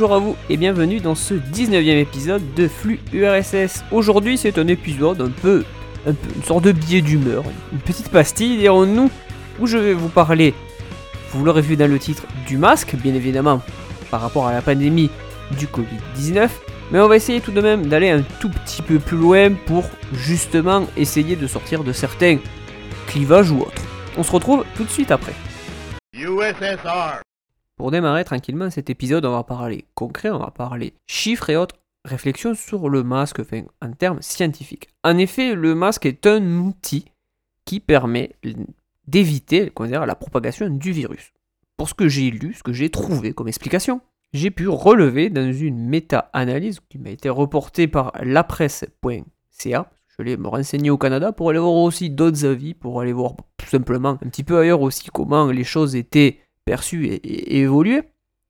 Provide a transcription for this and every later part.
bonjour à vous et bienvenue dans ce 19e épisode de Flux URSS. Aujourd'hui c'est un épisode un peu, un peu une sorte de billet d'humeur, une petite pastille dirons-nous, où je vais vous parler, vous l'aurez vu dans le titre, du masque, bien évidemment, par rapport à la pandémie du Covid-19, mais on va essayer tout de même d'aller un tout petit peu plus loin pour justement essayer de sortir de certains clivages ou autres. On se retrouve tout de suite après. USSR. Pour démarrer tranquillement cet épisode, on va parler concret, on va parler chiffres et autres réflexions sur le masque en termes scientifiques. En effet, le masque est un outil qui permet d'éviter la propagation du virus. Pour ce que j'ai lu, ce que j'ai trouvé comme explication, j'ai pu relever dans une méta-analyse qui m'a été reportée par lapresse.ca. Je vais me renseigner au Canada pour aller voir aussi d'autres avis, pour aller voir tout simplement un petit peu ailleurs aussi comment les choses étaient perçues et, évoluées.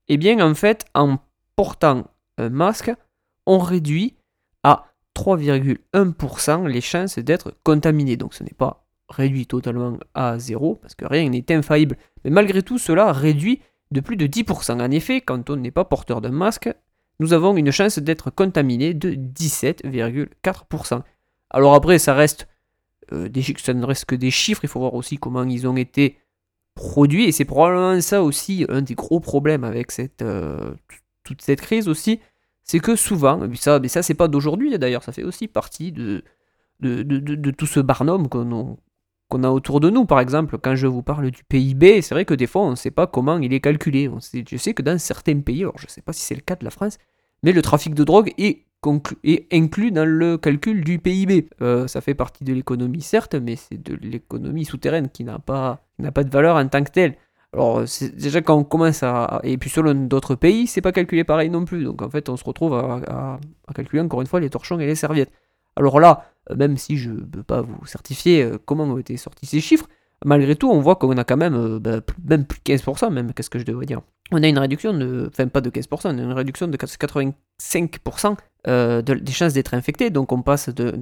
Et bien en fait, en portant un masque, on réduit à 3,1% les chances d'être contaminé. Donc ce n'est pas réduit totalement à zéro, parce que rien n'est infaillible. Mais malgré tout, cela réduit de plus de 10%. En effet, quand on n'est pas porteur d'un masque, nous avons une chance d'être contaminé de 17,4%. Alors après, ça reste, euh, ça ne reste que des chiffres, il faut voir aussi comment ils ont été produits, et c'est probablement ça aussi un des gros problèmes avec cette, euh, toute cette crise aussi, c'est que souvent, puis ça, mais ça c'est pas d'aujourd'hui d'ailleurs, ça fait aussi partie de, de, de- tout ce barnum qu'on a, qu'on a autour de nous. Par exemple, quand je vous parle du PIB, c'est vrai que des fois on ne sait pas comment il est calculé. On sait- je sais que dans certains pays, alors je ne sais pas si c'est le cas de la France, mais le trafic de drogue est, est inclus dans le calcul du PIB. Euh, ça fait partie de l'économie, certes, mais c'est de l'économie souterraine qui n'a pas, de valeur en tant que telle. Alors, déjà, quand on commence à. Et puis, selon d'autres pays, c'est pas calculé pareil non plus. Donc, en fait, on se retrouve à, calculer encore une fois les torchons et les serviettes. Alors là, même si je ne peux pas vous certifier euh, comment ont été sortis ces chiffres, malgré tout, on voit qu'on a quand même, euh, plus- même plus de 15%, même, qu'est-ce que je devrais dire On a une réduction de. Enfin, pas de 15%, on a une réduction de 85% euh, de- des chances d'être infecté. Donc, on passe d'un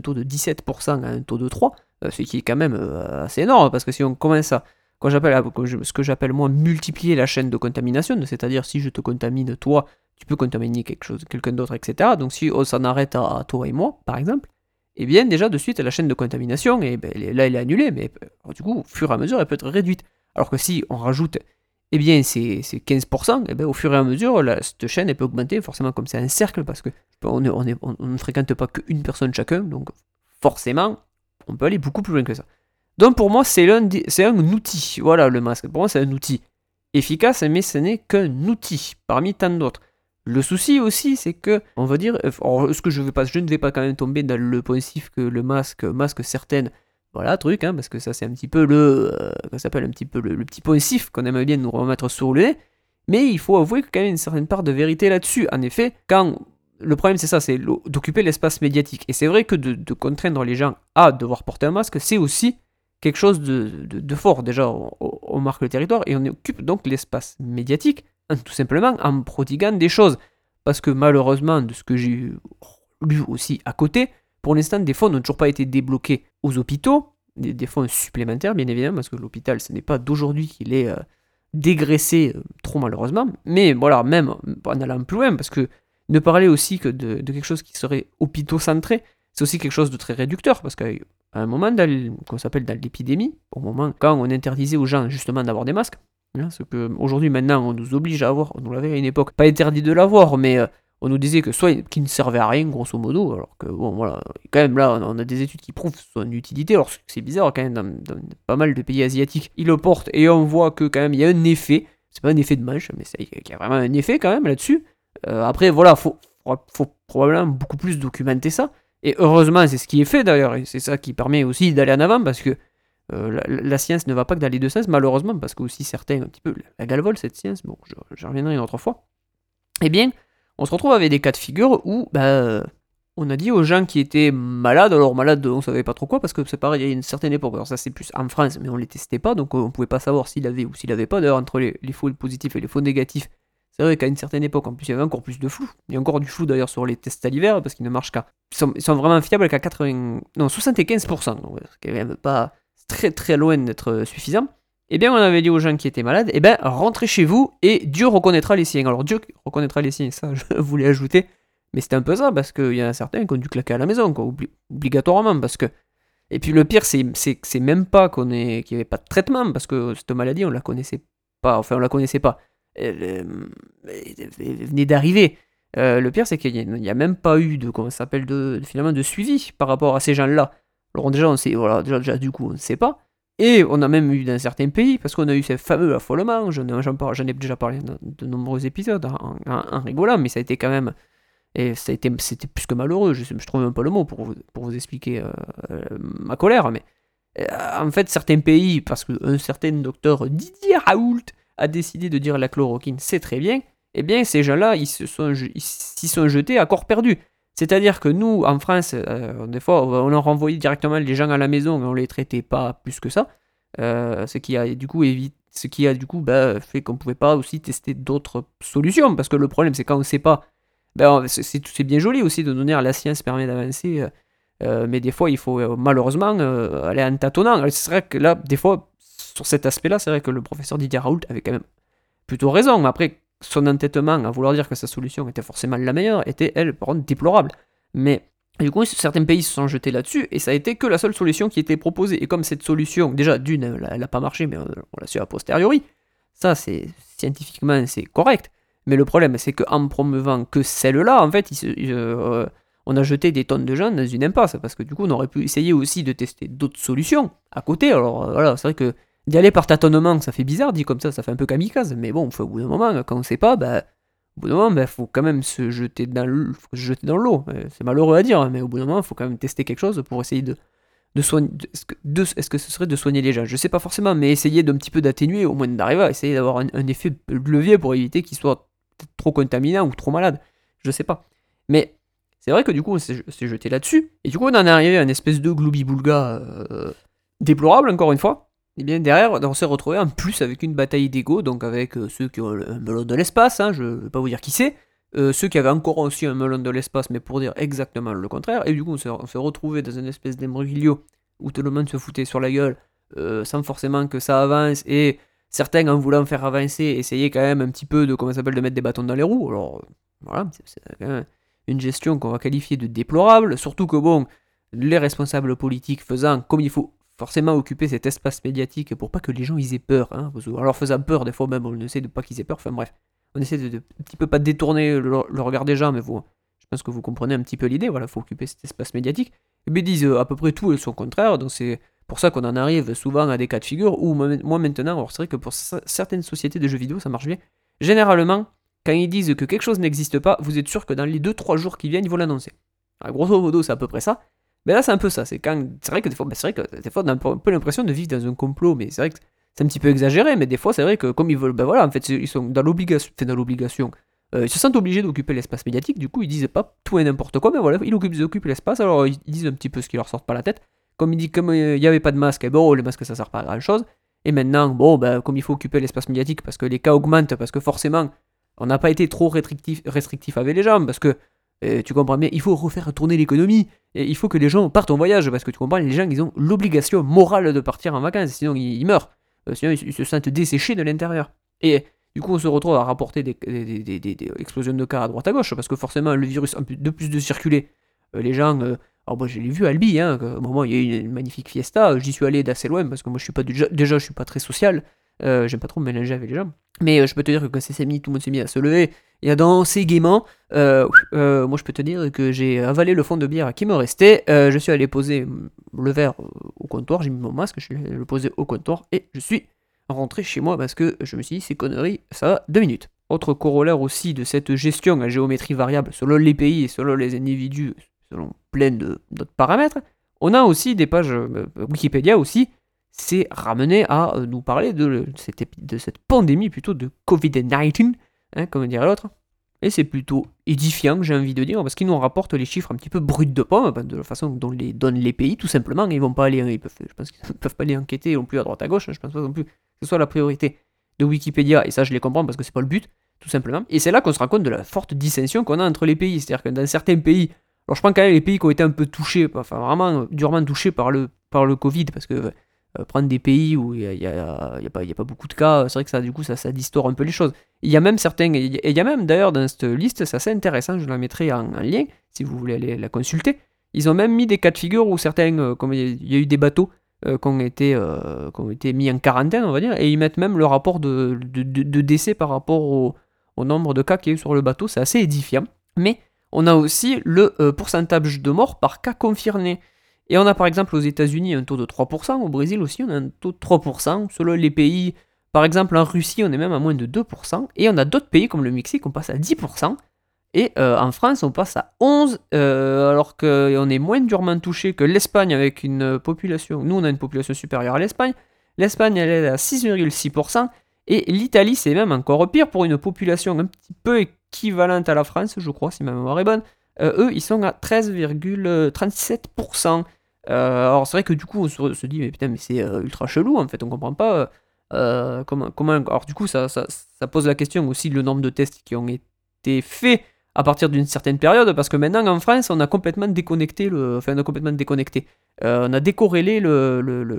taux de 17% à un taux de 3%, euh, ce qui est quand même euh, assez énorme, parce que si on commence à ce que j'appelle moi multiplier la chaîne de contamination, c'est-à-dire si je te contamine toi, tu peux contaminer quelqu'un d'autre, etc. Donc si on s'en arrête à, toi et moi, par exemple, eh bien déjà de suite la chaîne de contamination, et ben, elle est- là elle est annulée, mais du coup au fur et à mesure elle peut être réduite. Alors que si on rajoute eh bien ces, ces 15%, eh bien, au fur et à mesure cette chaîne peut augmenter, forcément comme c'est un cercle, parce que on, ne- fréquente pas qu'une personne chacun, donc forcément on peut aller beaucoup plus loin que ça. Donc pour moi, c'est c'est un outil. Voilà le masque. Pour moi, c'est un outil efficace, mais ce n'est qu'un outil parmi tant d'autres. Le souci aussi, c'est que, on va dire, euh, est-ce que je, je ne vais pas quand même tomber dans le poncif que le masque masque certaines, voilà, truc, hein, parce que ça c'est un petit peu le, euh, s'appelle un petit peu le, petit qu'on aimerait bien nous remettre sur le nez, mais il faut avouer qu'il y a quand même une certaine part de vérité là-dessus. En effet, quand le problème c'est ça, c'est d'occuper l'espace médiatique, et c'est vrai que de, contraindre les gens à devoir porter un masque, c'est aussi quelque chose de, fort. Déjà, on, on marque le territoire et on occupe donc l'espace médiatique, hein, tout simplement en prodiguant des choses. Parce que malheureusement, de ce que j'ai lu aussi à côté, pour l'instant, des fonds n'ont toujours pas été débloqués aux hôpitaux, des, fonds supplémentaires, bien évidemment, parce que l'hôpital, ce n'est pas d'aujourd'hui qu'il est euh, dégraissé, euh, trop malheureusement. Mais voilà, même en allant plus loin, parce que ne parler aussi que de, quelque chose qui serait hôpitaux-centré, c'est aussi quelque chose de très réducteur, parce qu'à un moment, qu'on s'appelle dans l'épidémie, au moment quand on interdisait aux gens justement d'avoir des masques, hein, ce que aujourd'hui maintenant on nous oblige à avoir, on nous l'avait à une époque, pas interdit de l'avoir, mais euh, on nous disait que soit qui ne servait à rien, grosso modo, alors que bon voilà, quand même là on a des études qui prouvent son utilité, alors c'est bizarre quand même dans, pas mal de pays asiatiques, ils le portent et on voit que quand même il y a un effet, c'est pas un effet de manche, mais il y a vraiment un effet quand même là-dessus. Euh, après voilà, faut, faut probablement beaucoup plus documenter ça. Et heureusement, c'est ce qui est fait d'ailleurs, et c'est ça qui permet aussi d'aller en avant, parce que euh, la, science ne va pas que dans les deux sens, malheureusement, parce que aussi certains, un petit peu, la galvole cette science, bon, je, je reviendrai une autre fois. Eh bien, on se retrouve avec des cas de figure où, bah, euh, on a dit aux gens qui étaient malades, alors malades, on savait pas trop quoi, parce que c'est pareil, il y a une certaine époque, alors ça c'est plus en France, mais on les testait pas, donc on pouvait pas savoir s'il avait ou s'il avait pas, d'ailleurs, entre les, faux positifs et les faux négatifs, c'est vrai qu'à une certaine époque, en plus, il y avait encore plus de flou. Il y a encore du flou d'ailleurs sur les tests salivaires parce qu'ils ne marchent qu'à. Ils sont, vraiment fiables qu'à 80. Non, 75%. Donc, ce qui est même pas très très loin d'être suffisant. Eh bien, on avait dit aux gens qui étaient malades, eh bien, rentrez chez vous et Dieu reconnaîtra les siens. Alors, Dieu reconnaîtra les siens, ça, je voulais ajouter. Mais c'était un peu ça, parce qu'il y en a certains qui ont dû claquer à la maison, obligatoirement, parce que... Et puis le pire, c'est même pas qu'on qu'il n'y avait pas de traitement, parce que cette maladie, on la connaissait pas, enfin, on la connaissait pas. Elle, venait d'arriver. Euh, le pire, c'est qu'il n'y a, même pas eu de, s'appelle, de, finalement, suivi par rapport à ces gens-là. Alors déjà, on sait, voilà, déjà, déjà, du coup, on ne sait pas. Et on a même eu dans certains pays, parce qu'on a eu ces fameux affolements, j'en ai, déjà parlé dans de nombreux épisodes, en, rigolant, mais ça a été quand même et c'était plus que malheureux, je, je trouve même pas le mot pour vous, expliquer euh, euh, ma colère, mais euh, en fait, certains pays, parce qu'un certain docteur Didier Raoult a décidé de dire la chloroquine, c'est très bien, eh bien, ces gens-là, ils se sont, s'y sont jetés à corps perdu. C'est-à-dire que nous, en France, des fois, on renvoyait directement les gens à la maison, mais on les traitait pas plus que ça. ce qui a du coup ce qui a du coup bah, fait qu'on pouvait pas aussi tester d'autres solutions parce que le problème c'est quand on sait pas ben, c'est bien joli aussi de donner à la science permet d'avancer, euh, euh, mais des fois il faut euh, malheureusement aller en tâtonnant. C'est vrai que là, des fois, sur cet aspect-là, c'est vrai que le professeur Didier Raoult avait quand même plutôt raison. Après, son entêtement à vouloir dire que sa solution était forcément la meilleure était, elle, par contre, déplorable. Mais du coup, certains pays se sont jetés là-dessus, et ça a été que la seule solution qui était proposée. Et comme cette solution, déjà, d'une, elle n'a pas marché, mais on l'a su a posteriori, ça, c'est scientifiquement, c'est correct. Mais le problème, c'est qu'en promouvant que celle-là, en fait, euh, on a jeté des tonnes de gens dans une impasse. Parce que du coup, on aurait pu essayer aussi de tester d'autres solutions à côté. Alors euh, voilà, c'est vrai que d'y aller par tâtonnement, ça fait bizarre, dit comme ça, ça fait un peu kamikaze. Mais bon, au bout d'un moment, quand on sait pas, bah, au bout d'un moment, il bah, faut quand même se jeter dans l'eau. Euh, c'est malheureux à dire, mais au bout d'un moment, il faut quand même tester quelque chose pour essayer de, soigner. Est-ce que, ce serait de soigner les gens? Je sais pas forcément, mais essayer d'un petit peu d'atténuer, au moins d'arriver à essayer d'avoir un, effet de levier pour éviter qu'ils soient trop contaminant ou trop malade. Je sais pas. Mais c'est vrai que du coup, on s'est jeté là-dessus. Et du coup, on en est arrivé à une espèce de gloubi-boulga euh, déplorable, encore une fois. Et bien derrière, on s'est retrouvé en plus avec une bataille d'ego, donc avec euh, ceux qui ont un melon de l'espace, hein, je ne vais pas vous dire qui c'est, euh, ceux qui avaient encore aussi un melon de l'espace, mais pour dire exactement le contraire, et du coup on s'est retrouvé dans une espèce d'imbroglio où tout le monde se foutait sur la gueule, sans forcément que ça avance, et certains, en voulant faire avancer, essayaient quand même un petit peu de, comment s'appelle, de mettre des bâtons dans les roues. Alors, voilà, c'est quand même une gestion qu'on va qualifier de déplorable, surtout que, bon, les responsables politiques faisant comme il faut forcément occuper cet espace médiatique pour pas que les gens aient peur. Hein, alors faisant peur, des fois même, on essaie de pas qu'ils aient peur, enfin bref, on essaie de, un petit peu pas détourner le, regard des gens, mais vous, je pense que vous comprenez un petit peu l'idée, voilà, faut occuper cet espace médiatique. Et bien ils disent à peu près tout et son contraire, donc c'est pour ça qu'on en arrive souvent à des cas de figure où moi maintenant, alors c'est vrai que pour certaines sociétés de jeux vidéo ça marche bien. Généralement, quand ils disent que quelque chose n'existe pas, vous êtes sûr que dans les 2-3 jours qui viennent, ils vont l'annoncer. Grosso modo, c'est à peu près ça. Mais là, c'est un peu ça. C'est quand, vrai que des fois, ben, c'est vrai que des fois, on a un peu l'impression de vivre dans un complot, mais c'est vrai que c'est un petit peu exagéré. Mais des fois, c'est vrai que comme ils veulent, ben voilà, en fait, ils sont dans l'obligation, dans l'obligation. Euh, ils se sentent obligés d'occuper l'espace médiatique. Du coup, ils disent pas tout et n'importe quoi, mais voilà, ils occupent, occupent l'espace. Alors, ils disent un petit peu ce qui leur sort pas la tête. Comme il dit, comme il n'y avait pas de masque, et bon, les masques ça sert pas à grand chose. Et maintenant, bon, ben, comme il faut occuper l'espace médiatique parce que les cas augmentent, parce que forcément, on n'a pas été trop restrictif, restrictif avec les gens, parce que euh, tu comprends bien, il faut refaire tourner l'économie, il faut que les gens partent en voyage, parce que tu comprends, les gens, ils ont l'obligation morale de partir en vacances, sinon ils, meurent. Euh, sinon, ils, se sentent desséchés de l'intérieur. Et du coup, on se retrouve à rapporter des, explosions de cas à droite à gauche, parce que forcément, le virus, de plus de circuler, euh, les gens alors moi je l'ai vu à Albi, hein, au moment il y a eu une magnifique fiesta, j'y suis allé d'assez loin parce que moi je suis pas déjà, déjà je suis pas très social, euh, j'aime pas trop mélanger avec les gens. Mais euh, je peux te dire que quand c'est mis, tout le monde s'est mis à se lever et à danser gaiement. Euh, moi je peux te dire que j'ai avalé le fond de bière qui me restait, je suis allé poser le verre au comptoir, j'ai mis mon masque, je suis allé le poser au comptoir et je suis rentré chez moi parce que je me suis dit ces conneries, ça va deux minutes. Autre corollaire aussi de cette gestion à géométrie variable selon les pays et selon les individus selon plein d'autres paramètres. On a aussi des pages Wikipédia aussi, c'est ramené à euh, nous parler de, cette, pandémie plutôt de Covid-19, hein, comme dirait l'autre. Et c'est plutôt édifiant, j'ai envie de dire, parce qu'ils nous rapportent les chiffres un petit peu bruts de pomme, ben, de la façon dont les donnent les pays, tout simplement. Ils vont pas aller, ils peuvent, je pense qu'ils ne peuvent pas aller enquêter non plus à droite à gauche. Hein, je pense pas non plus que ce soit la priorité de Wikipédia, et ça je les comprends parce que c'est pas le but, tout simplement. Et c'est là qu'on se rend compte de la forte dissension qu'on a entre les pays. C'est-à-dire que dans certains pays, alors je prends quand même les pays qui ont été un peu touchés, enfin vraiment durement touchés par le, par le Covid, parce que euh, prendre des pays où il n'y a, y a- pas, beaucoup de cas, c'est vrai que ça, du coup, ça, ça un peu les choses. Il y a même certains, et il y a même d'ailleurs dans cette liste, c'est assez intéressant, je la mettrai en, en lien si vous voulez aller la consulter. Ils ont même mis des cas de figure où certains, euh, comme il y a eu des bateaux euh, qui, ont été, qui ont été mis en quarantaine, on va dire, et ils mettent même le rapport de, décès par rapport au, nombre de cas qu'il y a eu sur le bateau, c'est assez édifiant. Mais on a aussi le pourcentage de morts par cas confirmé. Et on a par exemple aux États-Unis un taux de 3%, au Brésil aussi on a un taux de 3%, selon les pays, par exemple en Russie on est même à moins de 2%, et on a d'autres pays comme le Mexique on passe à 10%, et euh, en France on passe à 11%, euh, alors qu'on est moins durement touché que l'Espagne avec une population, nous on a une population supérieure à l'Espagne, l'Espagne elle est à 6,6%, et l'Italie c'est même encore pire pour une population un petit peu équivalente à la France, je crois, si ma mémoire est bonne, euh, eux ils sont à 13,37%. Euh, alors c'est vrai que du coup on se, dit mais putain mais c'est euh, ultra chelou en fait on comprend pas euh, comment comment alors du coup ça, ça, ça pose la question aussi le nombre de tests qui ont été faits à partir d'une certaine période parce que maintenant en France on a complètement déconnecté le enfin on a complètement déconnecté. Euh, on a décorrélé le, le- le-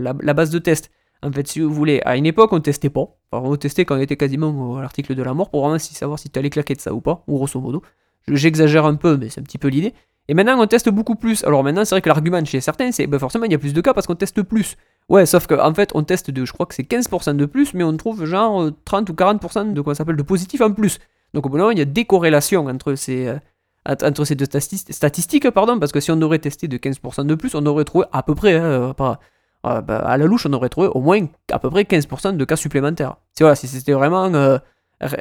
la, base de test en fait si vous voulez à une époque on testait pas. On testait quand on était quasiment à l'article de la mort pour vraiment savoir si tu allais claquer de ça ou pas ou grosso modo j'exagère un peu mais c'est un petit peu l'idée et maintenant, on teste beaucoup plus. Alors maintenant, c'est vrai que l'argument chez certains, c'est ben forcément, il y a plus de cas parce qu'on teste plus. Ouais, sauf qu'en en fait, on teste de, je crois que c'est 15% de plus, mais on trouve genre euh, 30 ou 40% de quoi s'appelle de positif en plus. Donc au bout d'un moment, il y a des corrélations entre ces, euh, entre ces deux stati- statistiques, pardon, parce que si on aurait testé de 15% de plus, on aurait trouvé à peu près, hein, euh, pas, euh, bah, à la louche, on aurait trouvé au moins à peu près 15% de cas supplémentaires. C'est voilà, si c'était vraiment, euh,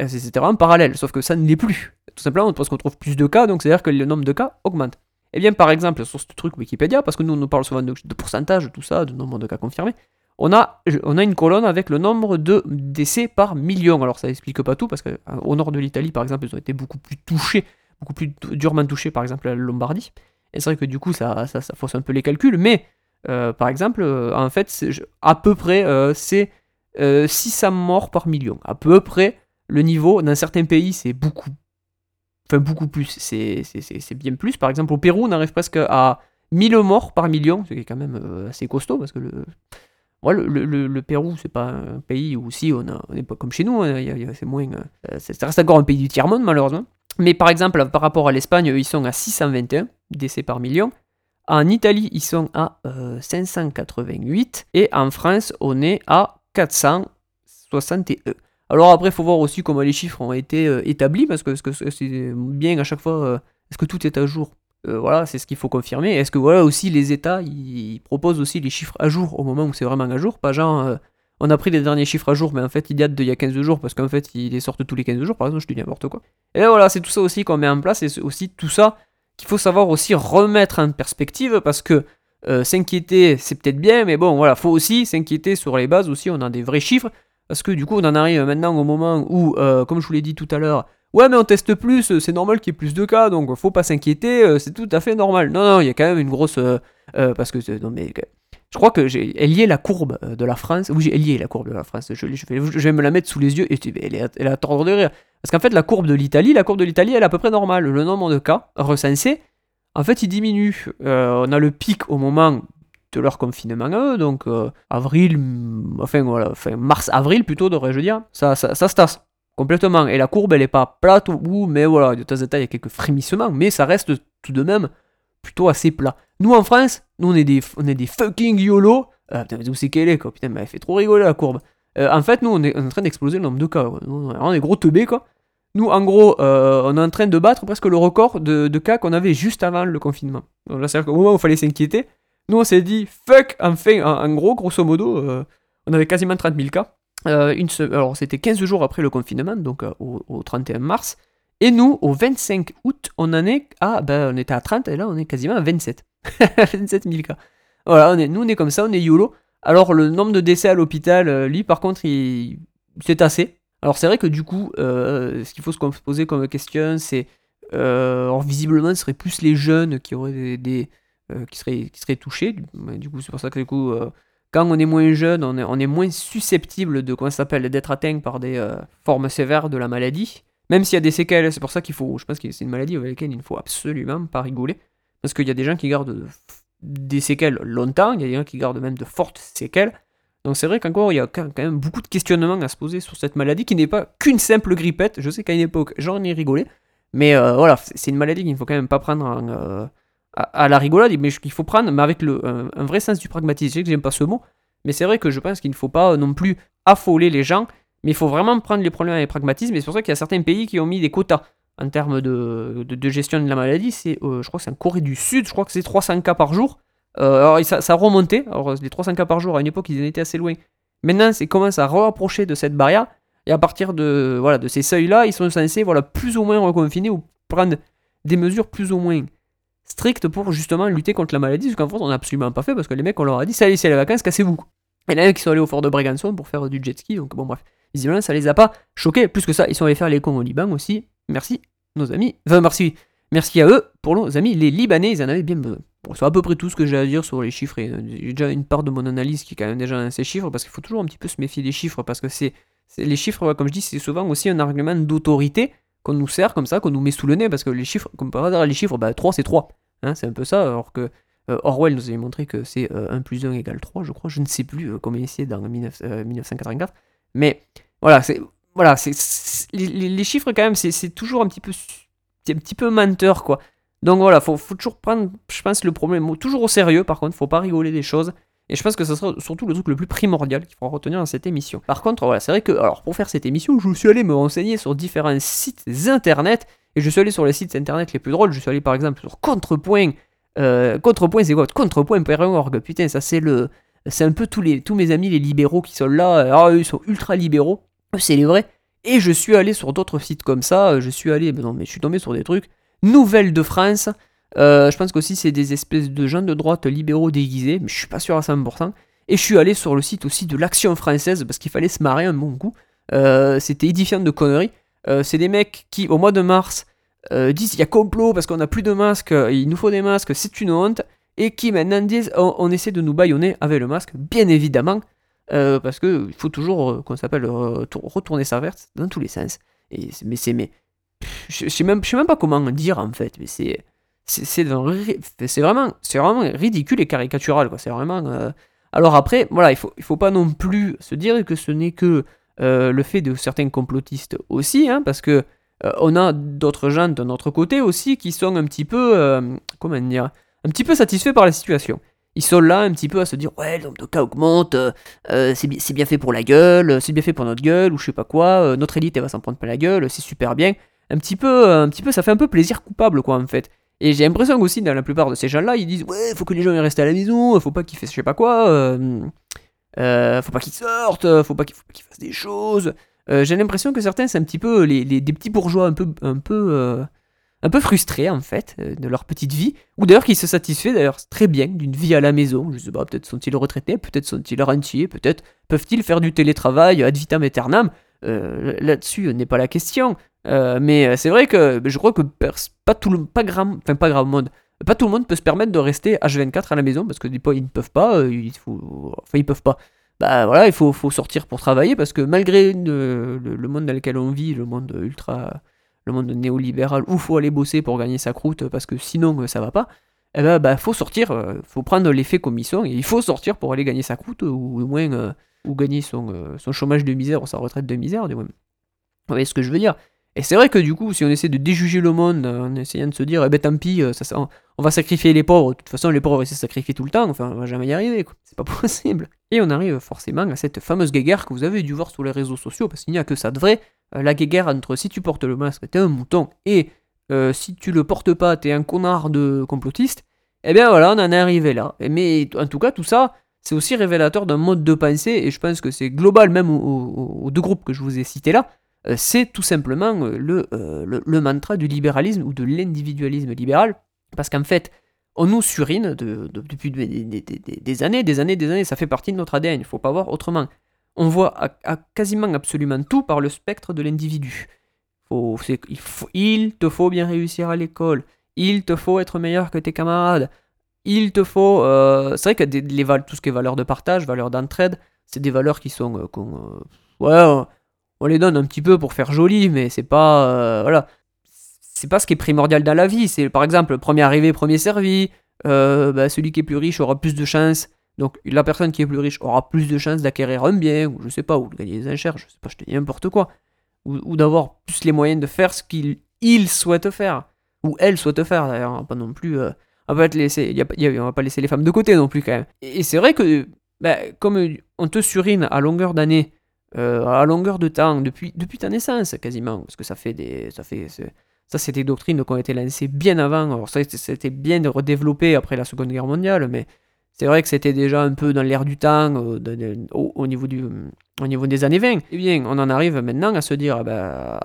c'était vraiment parallèle, sauf que ça ne l'est plus. Tout simplement parce qu'on trouve plus de cas, donc c'est-à-dire que le nombre de cas augmente. Et bien par exemple, sur ce truc Wikipédia, parce que nous on nous parle souvent de, pourcentage, tout ça, de nombre de cas confirmés, on a, on a une colonne avec le nombre de décès par million. Alors ça explique pas tout, parce qu'au nord de l'Italie, par exemple, ils ont été beaucoup plus touchés, beaucoup plus du- durement touchés, par exemple, la Lombardie. Et c'est vrai que du coup, ça, ça, ça fausse un peu les calculs, mais euh, par exemple, euh, en fait, à peu près, euh, c'est euh, 600 morts par million. À peu près, le niveau, dans certains pays, c'est beaucoup Enfin, beaucoup plus, c'est c'est- c'est- bien plus. Par exemple, au Pérou, on arrive presque à 1000 morts par million, ce qui est quand même euh, assez costaud parce que le, ouais, le, Pérou, c'est pas un pays où si on n'est pas comme chez nous, hein, c'est moins. euh, ça reste encore un pays du tiers-monde, malheureusement. Mais par exemple, par rapport à l'Espagne, ils sont à 621 décès par million. En Italie, ils sont à euh, 588. Et en France, on est à 461. Alors après, il faut voir aussi comment les chiffres ont été euh, établis, parce que c'est bien à chaque fois, euh, est-ce que tout est à jour? Euh, Voilà, c'est ce qu'il faut confirmer. Est-ce que voilà aussi les États, ils, proposent aussi les chiffres à jour au moment où c'est vraiment à jour? Pas genre, on a pris les derniers chiffres à jour, mais en fait, ils datent d'il y a 15 jours, parce qu'en fait, ils les sortent tous les 15 jours, par exemple, je dis n'importe quoi. Et là, voilà, c'est tout ça aussi qu'on met en place, et c'est aussi tout ça qu'il faut savoir aussi remettre en perspective, parce que s'inquiéter, c'est peut-être bien, mais bon, voilà, faut aussi s'inquiéter sur les bases aussi, on a des vrais chiffres, parce que du coup, on en arrive maintenant au moment où, euh, comme je vous l'ai dit tout à l'heure, ouais, mais on teste plus, euh, c'est normal qu'il y ait plus de cas, donc faut pas s'inquiéter, euh, c'est tout à fait normal. Non, non, il y a quand même une grosse. parce que. Non, mais. Je crois que j'ai lié la courbe de la France. Oui, j'ai lié la courbe de la France. Je, vais, me la mettre sous les yeux et elle est, elle à tordre de rire. Parce qu'en fait, la courbe de l'Italie, la courbe de l'Italie, elle est à peu près normale. Le nombre de cas recensés, en fait, il diminue. On a le pic au moment de leur confinement à eux, donc euh, avril, mm, enfin voilà, enfin mars-avril plutôt, devrais-je dire, ça, ça, ça se tasse complètement. Et la courbe, elle est pas plate ou, mais voilà, de temps en temps, il y a quelques frémissements, mais ça reste tout de même plutôt assez plat. Nous en France, nous on est des, on est des fucking YOLO. Euh, putain, mais où c'est qu'elle est, quoi? Putain, mais elle fait trop rigoler la courbe. Euh, en fait, nous on est, en train d'exploser le nombre de cas, quoi. On est gros teubés, quoi. Nous, en gros, on est en train de battre presque le record de, de cas qu'on avait juste avant le confinement. Donc là, c'est-à-dire qu'au moment où il fallait s'inquiéter, nous on s'est dit fuck, enfin, en, gros, grosso modo, euh, on avait quasiment 30 000 cas. Euh, une Alors, c'était 15 jours après le confinement, donc euh, au, au 31 mars. Et nous, au 25 août, on en est à. Ben, on était à 30 et là, on est quasiment à 27. 27 000 cas. Voilà, on est, nous, on est comme ça, on est YOLO. Alors, le nombre de décès à l'hôpital, lui, par contre, il, c'est assez. Alors, c'est vrai que du coup, ce qu'il faut se poser comme question, c'est. Alors, visiblement, ce serait plus les jeunes qui auraient des, euh, qui, seraient, qui seraient touchés. Du, coup, c'est pour ça que du coup. euh, quand on est moins jeune, on est, on est moins susceptible de comment s'appelle d'être atteint par des euh, formes sévères de la maladie. Même s'il y a des séquelles, c'est pour ça qu'il faut. Je pense que c'est une maladie avec laquelle il ne faut absolument pas rigoler. Parce qu'il y a des gens qui gardent des séquelles longtemps, il y en a qui gardent même de fortes séquelles. Donc c'est vrai qu'encore, il y a quand même beaucoup de questionnements à se poser sur cette maladie qui n'est pas qu'une simple grippette. Je sais qu'à une époque, j'en ai rigolé. Mais voilà, c'est une maladie qu'il ne faut quand même pas prendre euh, à, la rigolade, mais qu'il faut prendre mais avec un, vrai sens du pragmatisme. Je sais que j'aime pas ce mot, mais c'est vrai que je pense qu'il ne faut pas non plus affoler les gens, mais il faut vraiment prendre les problèmes avec pragmatisme. Et c'est pour ça qu'il y a certains pays qui ont mis des quotas en termes de, gestion de la maladie. C'est, euh, je crois que c'est en Corée du Sud, je crois que c'est 300 cas par jour. alors ça, ça, alors les 300 cas par jour, à une époque, ils en étaient assez loin. Maintenant, c'est commence à rapprocher de cette barrière. Et à partir de, voilà, de ces seuils-là, ils sont censés voilà, plus ou moins reconfiner ou prendre des mesures plus ou moins strictes pour justement lutter contre la maladie. Ce qu'en France, on n'a absolument pas fait parce que les mecs, on leur a dit, allez, c'est les vacances, cassez-vous. Et là, qui sont allés au fort de Brégançon pour faire du jet ski. Donc, bon, bref. Visiblement, ça les a pas choqués. Plus que ça, ils sont allés faire les cons au Liban aussi. Merci, nos amis. Enfin, merci. Merci à eux pour nos amis les Libanais, ils en avaient bien besoin. Bon, c'est à peu près tout ce que j'ai à dire sur les chiffres. Et j'ai déjà une part de mon analyse qui est quand même déjà dans ces chiffres, parce qu'il faut toujours un petit peu se méfier des chiffres, parce que c'est les chiffres, comme je dis, c'est souvent aussi un argument d'autorité qu'on nous sert comme ça, qu'on nous met sous le nez, parce que les chiffres, comme par hasard, les chiffres, bah, 3 c'est 3. Hein, c'est un peu ça, alors que euh, Orwell nous avait montré que c'est 1 euh, plus 1 égale 3, je crois, je ne sais plus euh, combien c'est dans 1984. Mais voilà, les, chiffres quand même, c'est toujours un petit peu un petit peu menteur quoi. Donc voilà, faut, faut toujours prendre, je pense, le problème toujours au sérieux. Par contre, faut pas rigoler des choses. Et je pense que ce sera surtout le truc le plus primordial qu'il faudra retenir dans cette émission. Par contre, voilà, c'est vrai que, alors pour faire cette émission, je suis allé me renseigner sur différents sites internet, et je suis allé sur les sites internet les plus drôles, je suis allé par exemple sur Contrepoint, euh, Contrepoint c'est quoi? Contrepoint.org, putain, ça c'est le... C'est un peu tous, les, tous mes amis les libéraux qui sont là, alors eux ils sont ultra libéraux, c'est les vrais. Et je suis allé sur d'autres sites comme ça, je suis allé, non mais je suis tombé sur des trucs, Nouvelles de France, euh, je pense qu'aussi c'est des espèces de gens de droite libéraux déguisés, mais je suis pas sûr à 100%. Et je suis allé sur le site aussi de l'Action française parce qu'il fallait se marrer un bon coup. Euh, c'était édifiant de conneries. Euh, c'est des mecs qui, au mois de mars, disent il y a complot parce qu'on n'a plus de masques, il nous faut des masques, c'est une honte. Et qui maintenant disent on, essaie de nous baïonner avec le masque, bien évidemment. parce qu'il faut toujours, qu'on s'appelle, retourner sa verte dans tous les sens. Et, mais c'est. Je sais même, même pas comment dire en fait, mais c'est c'est vraiment, vraiment ridicule et caricatural. C'est vraiment. Euh, alors après, voilà, il faut, il faut pas non plus se dire que ce n'est que euh, le fait de certains complotistes aussi, hein, parce que euh, on a d'autres gens de notre côté aussi qui sont un petit peu, comment dire, un petit peu satisfaits par la situation. Ils sont là un petit peu à se dire ouais le cas augmente, c'est bien, bien fait pour la gueule, c'est bien fait pour notre gueule ou je sais pas quoi, notre élite elle va s'en prendre pas la gueule, c'est super bien. Un petit peu, un petit peu, ça fait un peu plaisir coupable quoi en fait. Et j'ai l'impression aussi, dans la plupart de ces gens-là, ils disent Ouais, faut que les gens restent à la maison, faut pas qu'ils fassent je sais pas quoi, euh, euh, faut pas qu'ils sortent, faut pas qu'ils fassent des choses. Euh, j'ai l'impression que certains, c'est un petit peu les, des petits bourgeois un peu, un peu, un peu frustrés, en fait, de leur petite vie, ou d'ailleurs qui se satisfait d'ailleurs très bien d'une vie à la maison. Je sais pas, peut-être sont-ils retraités, peut-être sont-ils rentiers, peut-être peuvent-ils faire du télétravail ad vitam aeternam. Là-dessus n'est pas la question. Euh, mais euh, c'est vrai que je crois que pas tout le pas grave, enfin pas grave monde, pas tout le monde peut se permettre de rester H24 à la maison parce que des fois ils ne peuvent pas, euh, enfin ils peuvent pas. Bah voilà, il faut, sortir pour travailler parce que malgré le, monde dans lequel on vit, le monde ultra, le monde néolibéral où faut aller bosser pour gagner sa croûte parce que sinon ça va pas. Eh ben bah faut sortir, faut prendre les faits comme ils sont et il faut sortir pour aller gagner sa croûte ou ou gagner son, son chômage de misère ou sa retraite de misère du moins. Vous voyez ce que je veux dire? Et c'est vrai que du coup, si on essaie de déjuger le monde en essayant de se dire, eh ben tant pis, euh, on va sacrifier les pauvres, de toute façon les pauvres essaient de sacrifier tout le temps, enfin on va jamais y arriver, quoi. c'est pas possible. Et on arrive forcément à cette fameuse guéguerre que vous avez dû voir sur les réseaux sociaux, parce qu'il n'y a que ça de vrai, euh, la guéguerre entre si tu portes le masque, t'es un mouton, et euh, si tu le portes pas, t'es un connard de complotiste, eh bien voilà, on en est arrivé là. Mais en tout cas, tout ça, c'est aussi révélateur d'un mode de pensée, et je pense que c'est global même aux deux groupes que je vous ai cités là, c'est tout simplement euh, euh, le, le, mantra du libéralisme ou de l'individualisme libéral, parce qu'en fait, on nous surine depuis des, années, des années, des années, ça fait partie de notre ADN, il ne faut pas voir autrement. On voit à, quasiment absolument tout par le spectre de l'individu. il, te faut bien réussir à l'école, il te faut être meilleur que tes camarades, il te faut... c'est vrai que les, tout ce qui est valeur de partage, valeur d'entraide, c'est des valeurs qui sont... ouais, on les donne un petit peu pour faire joli, mais c'est pas. Euh, voilà. C'est pas ce qui est primordial dans la vie. C'est par exemple, premier arrivé, premier servi. euh, bah, celui qui est plus riche aura plus de chances. Donc la personne qui est plus riche aura plus de chances d'acquérir un bien, ou je sais pas, ou de gagner des enchères, je sais pas, je te dis n'importe quoi. Ou, d'avoir plus les moyens de faire ce qu'il il souhaite faire. Ou elle souhaite faire d'ailleurs, pas non plus. euh, on, va va pas laisser les femmes de côté non plus quand même. Et, c'est vrai que, bah, comme on te surine à longueur d'année, euh, à longueur de temps, depuis, depuis ta naissance quasiment, parce que ça fait des. Ça fait, ça, c'est des doctrines qui ont été lancées bien avant. Alors, ça, c'était bien de redévelopper après la Seconde Guerre mondiale, mais c'est vrai que c'était déjà un peu dans l'air du temps euh, au, au niveau du, au niveau des années 20. Eh bien, on en arrive maintenant à se dire, ah ben,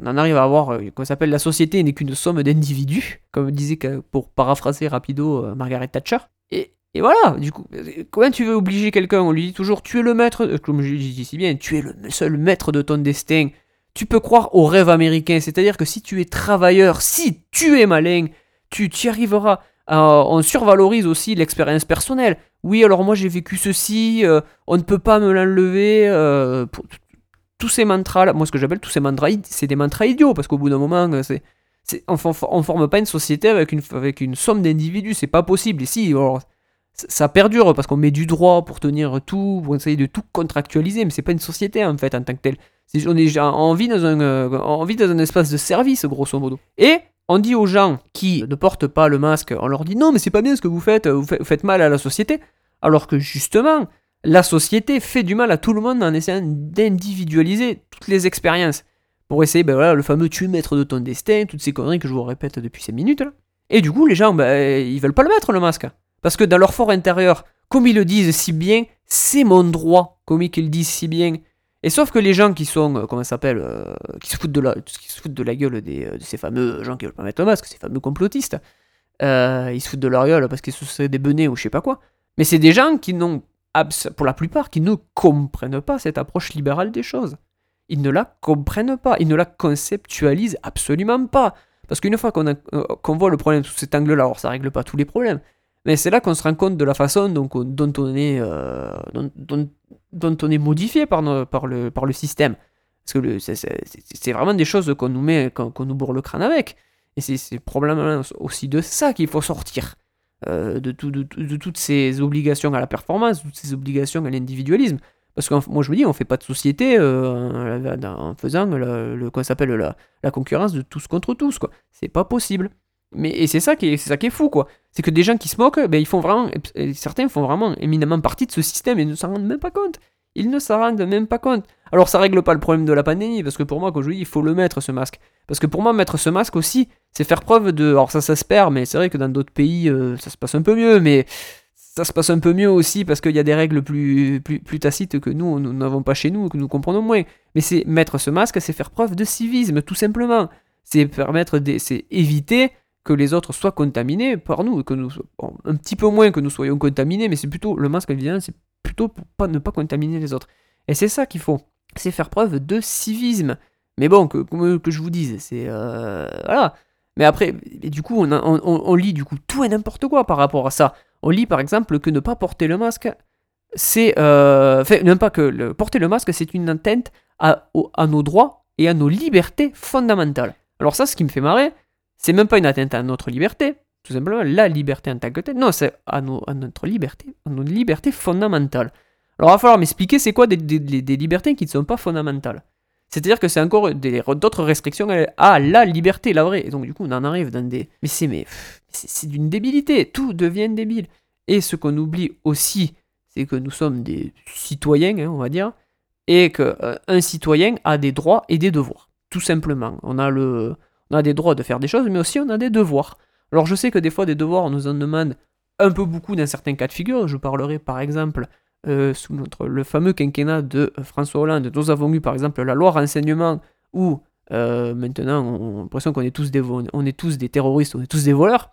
on en arrive à avoir, euh, qu'on s'appelle la société n'est qu'une somme d'individus, comme disait, pour paraphraser rapido Margaret Thatcher. Et, et voilà, du coup, comment tu veux obliger quelqu'un On lui dit toujours, tu es le maître, euh, comme je dis si bien, tu es le seul maître de ton destin. Tu peux croire au rêve américain, c'est-à-dire que si tu es travailleur, si tu es malin, tu y arriveras. Euh, on survalorise aussi l'expérience personnelle. Oui, alors moi j'ai vécu ceci, euh, on ne peut pas me l'enlever. tous ces mantras, moi ce que j'appelle tous ces mantras, c'est des mantras idiots, parce qu'au bout d'un moment, on, ne forme pas une société avec une, avec une somme d'individus, c'est pas possible. Et si, alors, ça, perdure, parce qu'on met du droit pour tenir tout, pour essayer de tout contractualiser, mais c'est pas une société en fait en tant que telle. On, est, euh, on vit dans un espace de service, grosso modo. Et on dit aux gens qui ne portent pas le masque, on leur dit non, mais c'est pas bien ce que vous faites, vous faites, mal à la société. Alors que justement, la société fait du mal à tout le monde en essayant d'individualiser toutes les expériences. Pour essayer, ben voilà, le fameux tu es maître de ton destin, toutes ces conneries que je vous répète depuis 5 minutes. Là. Et du coup, les gens, ben, ils veulent pas le mettre, le masque. Parce que dans leur fort intérieur, comme ils le disent si bien, c'est mon droit, comme ils le disent si bien. Et sauf que les gens qui sont, euh, comment ça s'appelle, euh, qui, se foutent de la, gueule euh, de ces fameux gens qui veulent pas mettre le masque, ces fameux complotistes, ils se foutent de leur gueule parce qu'ils seraient des benets ou je sais pas quoi. Mais c'est des gens qui n'ont, pour la plupart, qui ne comprennent pas cette approche libérale des choses. Ils ne la comprennent pas, ils ne la conceptualisent absolument pas. Parce qu'une fois qu'on voit le problème sous cet angle-là, alors ça règle pas tous les problèmes, mais c'est là qu'on se rend compte de la façon dont, on- est, euh, dont, on est modifié par, le, par le système. Parce que c'est- vraiment des choses qu'on nous met, qu'on nous bourre le crâne avec. Et c'est- probablement aussi de ça qu'il faut sortir. Euh, de, tout- de tout- de toutes ces obligations à la performance, toutes ces obligations à l'individualisme. Parce que moi je me dis, on fait pas de société euh, en faisant le, le- la, la concurrence de tous contre tous, quoi. C'est pas possible. Mais et c'est ça qui est, c'est ça qui est fou, quoi. C'est que des gens qui se moquent, ben, ils font vraiment, certains font vraiment éminemment partie de ce système et ne s'en rendent même pas compte. Ils ne s'en rendent même pas compte. Alors ça règle pas le problème de la pandémie, parce que pour moi, quand je dis, il faut le mettre ce masque. Parce que pour moi, mettre ce masque aussi, c'est faire preuve de. Alors ça, ça se perd, mais c'est vrai que dans d'autres pays, euh, ça se passe un peu mieux, mais ça se passe un peu mieux aussi parce qu'il y a des règles plus, plus, plus tacites que nous, nous n'avons pas chez nous, que nous comprenons moins. Mais c'est mettre ce masque, c'est faire preuve de civisme, tout simplement. C'est permettre, c'est éviter que les autres soient contaminés par nous, que nous, un petit peu moins que nous soyons contaminés, mais c'est plutôt le masque évidemment, c'est plutôt pour pas, ne pas contaminer les autres. Et c'est ça qu'il faut, c'est faire preuve de civisme. Mais bon, que, que, que je vous dise, c'est euh, voilà. Mais après, du coup, on, on, on, lit du coup tout et n'importe quoi par rapport à ça. On lit par exemple que ne pas porter le masque, c'est. Euh, enfin, non pas que porter le masque, c'est une atteinte à, à, nos droits et à nos libertés fondamentales. Alors, ça, ce qui me fait marrer, c'est même pas une atteinte à notre liberté, tout simplement la liberté en tant que telle. Non, c'est à, nos, à notre liberté, à nos libertés fondamentales. Alors, il va falloir m'expliquer c'est quoi des, libertés qui ne sont pas fondamentales. C'est-à-dire que c'est encore d'autres restrictions à la liberté, la vraie. Et donc, du coup, on en arrive dans des. Mais c'est mais, d'une débilité. Tout devient débile. Et ce qu'on oublie aussi, c'est que nous sommes des citoyens, hein, on va dire, et qu'un euh, citoyen a des droits et des devoirs. Tout simplement. On a, le, on a des droits de faire des choses, mais aussi on a des devoirs. Alors, je sais que des fois, des devoirs, on nous en demande un peu beaucoup dans certains cas de figure. Je parlerai par exemple euh, sous notre, le fameux quinquennat de François Hollande, nous avons eu par exemple la loi renseignement où euh, maintenant on, a l'impression qu'on est, tous des, on est tous des terroristes, on est tous des voleurs.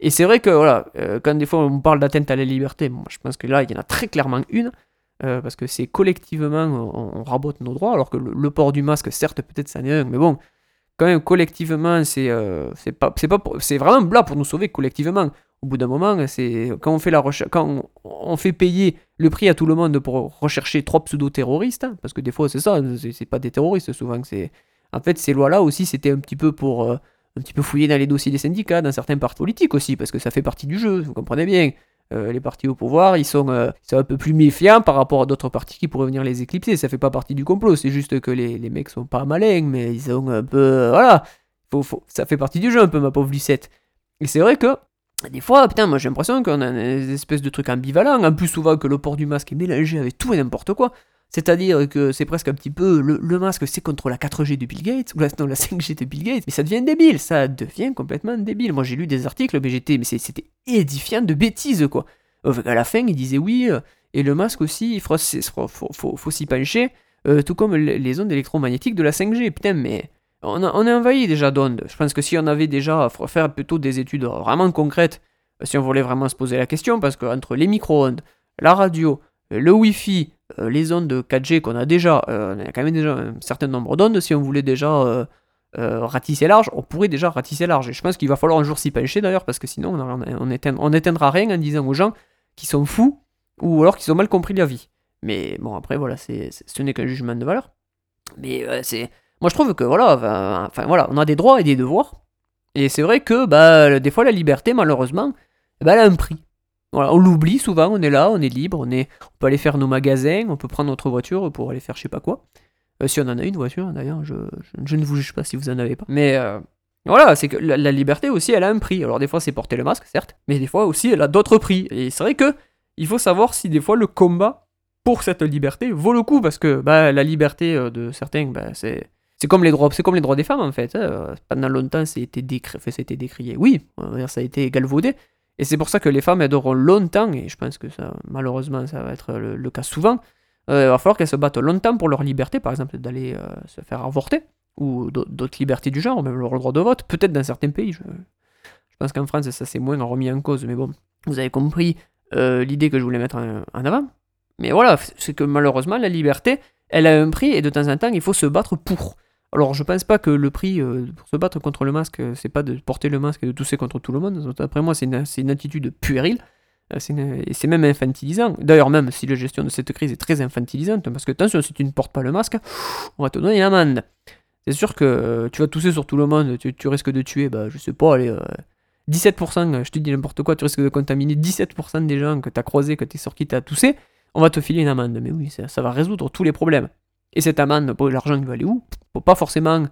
Et c'est vrai que voilà, euh, quand des fois on parle d'atteinte à la liberté, je pense que là il y en a très clairement une, parce que c'est collectivement on, rabote nos droits, alors que le, le port du masque, certes peut-être ça n'est un, mais bon, quand même collectivement c'est pas c'est pas c'est vraiment là pour nous sauver collectivement au bout d'un moment, c'est quand on fait la recherche, quand on, fait payer le prix à tout le monde pour rechercher trois pseudo-terroristes, hein, parce que des fois c'est ça, c'est pas des terroristes souvent. C'est en fait ces lois-là aussi, c'était un petit peu pour euh, un petit peu fouiller dans les dossiers des syndicats, dans certains partis politiques aussi, parce que ça fait partie du jeu, vous comprenez bien. Euh, les partis au pouvoir, ils sont, euh, ils sont, un peu plus méfiants par rapport à d'autres partis qui pourraient venir les éclipser. Ça fait pas partie du complot, c'est juste que les, les, mecs sont pas malins, mais ils sont un peu. voilà, faut, faut, ça fait partie du jeu un peu, ma pauvre Lucette. Et c'est vrai que des fois, putain, moi j'ai l'impression qu'on a une espèce de truc ambivalent, en plus souvent que le port du masque est mélangé avec tout et n'importe quoi. C'est-à-dire que c'est presque un petit peu le, masque, c'est contre la 4G de Bill Gates, ou la, non, la 5G de Bill Gates, mais ça devient débile, ça devient complètement débile. Moi j'ai lu des articles, mais j'étais, mais c'était édifiant de bêtises quoi. À la fin, il disait oui, euh, et le masque aussi, il faut, s'y pencher, euh, tout comme les ondes électromagnétiques de la 5G. Putain, mais on, on est envahi déjà d'ondes. Je pense que si on avait déjà à faire plutôt des études vraiment concrètes, si on voulait vraiment se poser la question, parce qu'entre les micro-ondes, la radio, le Wi-Fi, euh, les ondes 4G qu'on a déjà, euh, on a quand même déjà un certain nombre d'ondes, si on voulait déjà ratisser large, on pourrait déjà ratisser large. Et je pense qu'il va falloir un jour s'y pencher d'ailleurs, parce que sinon on, on, éteindra rien en disant aux gens qui sont fous, ou alors qu'ils ont mal compris la vie. Mais bon, après, voilà, c'est, ce n'est qu'un jugement de valeur. Mais c'est moi, je trouve que voilà, enfin voilà, on a des droits et des devoirs. Et c'est vrai que bah, des fois, la liberté, malheureusement, bah, elle a un prix. On l'oublie souvent, on est là, on est libre, on, peut aller faire nos magasins, on peut prendre notre voiture pour aller faire je sais pas quoi. Euh, si on en a une voiture, d'ailleurs, je, ne vous juge pas si vous en avez pas. Mais euh, voilà, c'est que la, liberté aussi, elle a un prix. Alors des fois, c'est porter le masque, certes, mais des fois aussi, elle a d'autres prix. Et c'est vrai que il faut savoir si des fois le combat pour cette liberté vaut le coup, parce que bah, la liberté euh, de certains, bah, c'est comme les droits, comme les droits des femmes en fait. Hein. Pendant longtemps, a été, décrié. Oui, ça a été galvaudé. Et c'est pour ça que les femmes elles auront longtemps, et je pense que malheureusement, ça va être le, cas souvent. Euh, il va falloir qu'elles se battent longtemps pour leur liberté, par exemple d'aller euh, se faire avorter, ou d'autres libertés du genre, même leur droit de vote, peut-être dans certains pays. Je, pense qu'en France, ça s'est moins remis en cause, mais bon, vous avez compris euh, l'idée que je voulais mettre en avant. Mais voilà, c'est que malheureusement, la liberté, elle a un prix, et de temps en temps, il faut se battre pour. Alors, je pense pas que le prix euh, pour se battre contre le masque, euh, c'est pas de porter le masque et de tousser contre tout le monde. Après moi, c'est une, attitude puérile. Euh, c'est même infantilisant. D'ailleurs, même si la gestion de cette crise est très infantilisante, parce que attention, si tu ne portes pas le masque, on va te donner une amende. C'est sûr que tu vas tousser sur tout le monde, tu, risques de tuer, bah, je sais pas, allez, 17%, je te dis n'importe quoi, tu risques de contaminer 17% des gens que tu as croisés, que tu es sur qui tu as toussé, on va te filer une amende. Mais oui, ça va résoudre tous les problèmes. Et cette amende, l'argent il va aller où? Pas forcément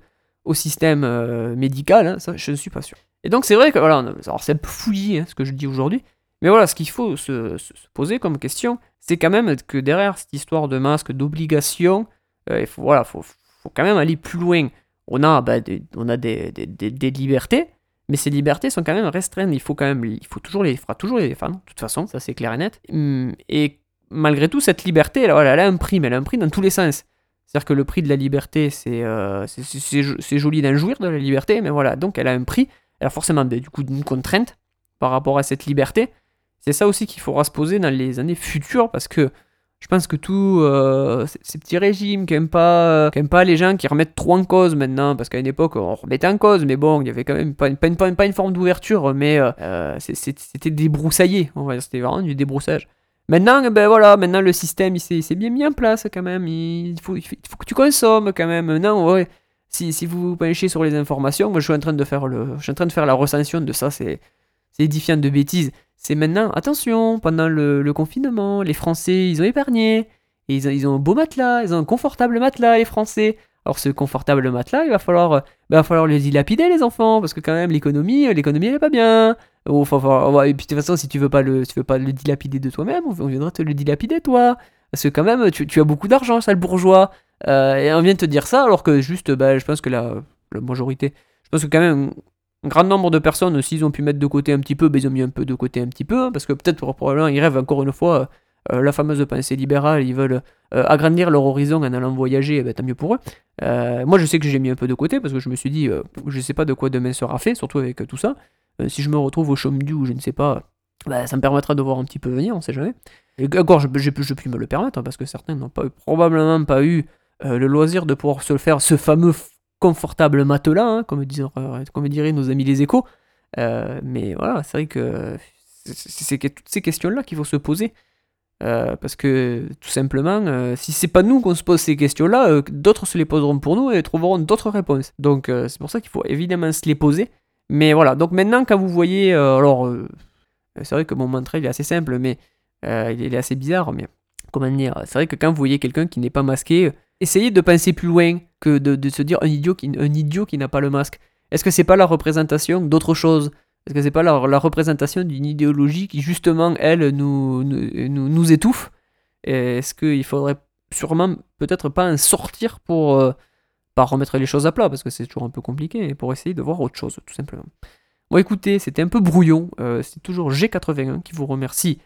au système euh, médical, hein, ça je ne suis pas sûr. Et donc c'est vrai que voilà, c'est un peu fouillé hein, ce que je dis aujourd'hui, mais voilà, ce qu'il faut se, poser comme question, c'est quand même que derrière cette histoire de masque, d'obligation, euh, il faut, voilà, faut, faut, quand même aller plus loin. On a, bah, des, on a des, libertés, mais ces libertés sont quand même restreintes. Il faut quand même, il faut toujours les, il fera toujours défendre, de toute façon, ça c'est clair et net. Hum, et malgré tout, cette liberté, elle a un prix, mais elle a un prix dans tous les sens. C'est-à-dire que le prix de la liberté, c'est euh, joli d'en jouir de la liberté, mais voilà, donc elle a un prix, elle a forcément du coup une contrainte par rapport à cette liberté. C'est ça aussi qu'il faudra se poser dans les années futures, parce que je pense que tous euh, ces petits régimes qui n'aiment pas, pas les gens qui remettent trop en cause maintenant, parce qu'à une époque on remettait en cause, mais bon, il y avait quand même pas, pas, une, pas une, forme d'ouverture, mais euh, c'était débroussaillé, c'était vraiment du débroussage. Maintenant, ben voilà, maintenant le système il s'est bien mis en place quand même. Il faut, il faut que tu consommes quand même. Maintenant, ouais, si, vous penchez sur les informations, moi je suis en train de faire, la recension de ça, c'est édifiant de bêtises. C'est maintenant, attention, pendant le, confinement, les Français ils ont épargné. Ils ont un beau matelas, ils ont un confortable matelas, les Français. Alors ce confortable matelas, il va falloir, ben, va falloir les dilapider les enfants, parce que quand même l'économie, l'économie elle est pas bien. Enfin, et puis de toute façon, si tu veux pas le, tu veux pas le dilapider de toi-même, on viendra te le dilapider toi. Parce que quand même, tu, tu as beaucoup d'argent, sale bourgeois. Euh, et on vient de te dire ça, alors que juste, bah, je pense que la, la majorité, je pense que quand même, un grand nombre de personnes, s'ils ont pu mettre de côté un petit peu, bah, ils ont mis un peu de côté un petit peu, hein, parce que peut-être probablement ils rêvent encore une fois euh, la fameuse pensée libérale, ils veulent euh, agrandir leur horizon en allant voyager, bah, tant mieux pour eux. moi, je sais que j'ai mis un peu de côté parce que je me suis dit, je sais pas de quoi demain sera fait, surtout avec tout ça. Euh, si je me retrouve au chaume du ou je ne sais pas, bah, ça me permettra de voir un petit peu venir, on sait jamais. Encore, je, je, je puis me le permettre, hein, parce que certains n'ont probablement pas eu euh, le loisir de pouvoir se faire, ce fameux confortable matelas, hein, comme, euh, comme diraient nos amis les échos. mais voilà, c'est vrai que c'est toutes ces questions-là qu'il faut se poser. Euh, parce que tout simplement, euh, si c'est pas nous qu'on se pose ces questions-là, euh, d'autres se les poseront pour nous et trouveront d'autres réponses. Donc c'est pour ça qu'il faut évidemment se les poser. Mais voilà, donc maintenant quand vous voyez, alors c'est vrai que mon mantra il est assez simple, mais il est assez bizarre, mais comment dire, c'est vrai que quand vous voyez quelqu'un qui n'est pas masqué, essayez de penser plus loin que de, se dire un idiot qui, un idiot qui n'a pas le masque. Est-ce que c'est pas la représentation d'autre chose? Est-ce que c'est pas la, représentation d'une idéologie qui justement, elle, nous, nous, nous étouffe Est-ce qu'il faudrait sûrement peut-être pas en sortir pour euh, pas remettre les choses à plat, parce que c'est toujours un peu compliqué, pour essayer de voir autre chose, tout simplement. Bon écoutez, c'était un peu brouillon, euh, c'est toujours G81 qui vous remercie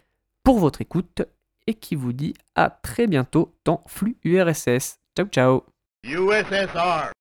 pour votre écoute et qui vous dit à très bientôt dans Flux URSS. Ciao ciao USSR.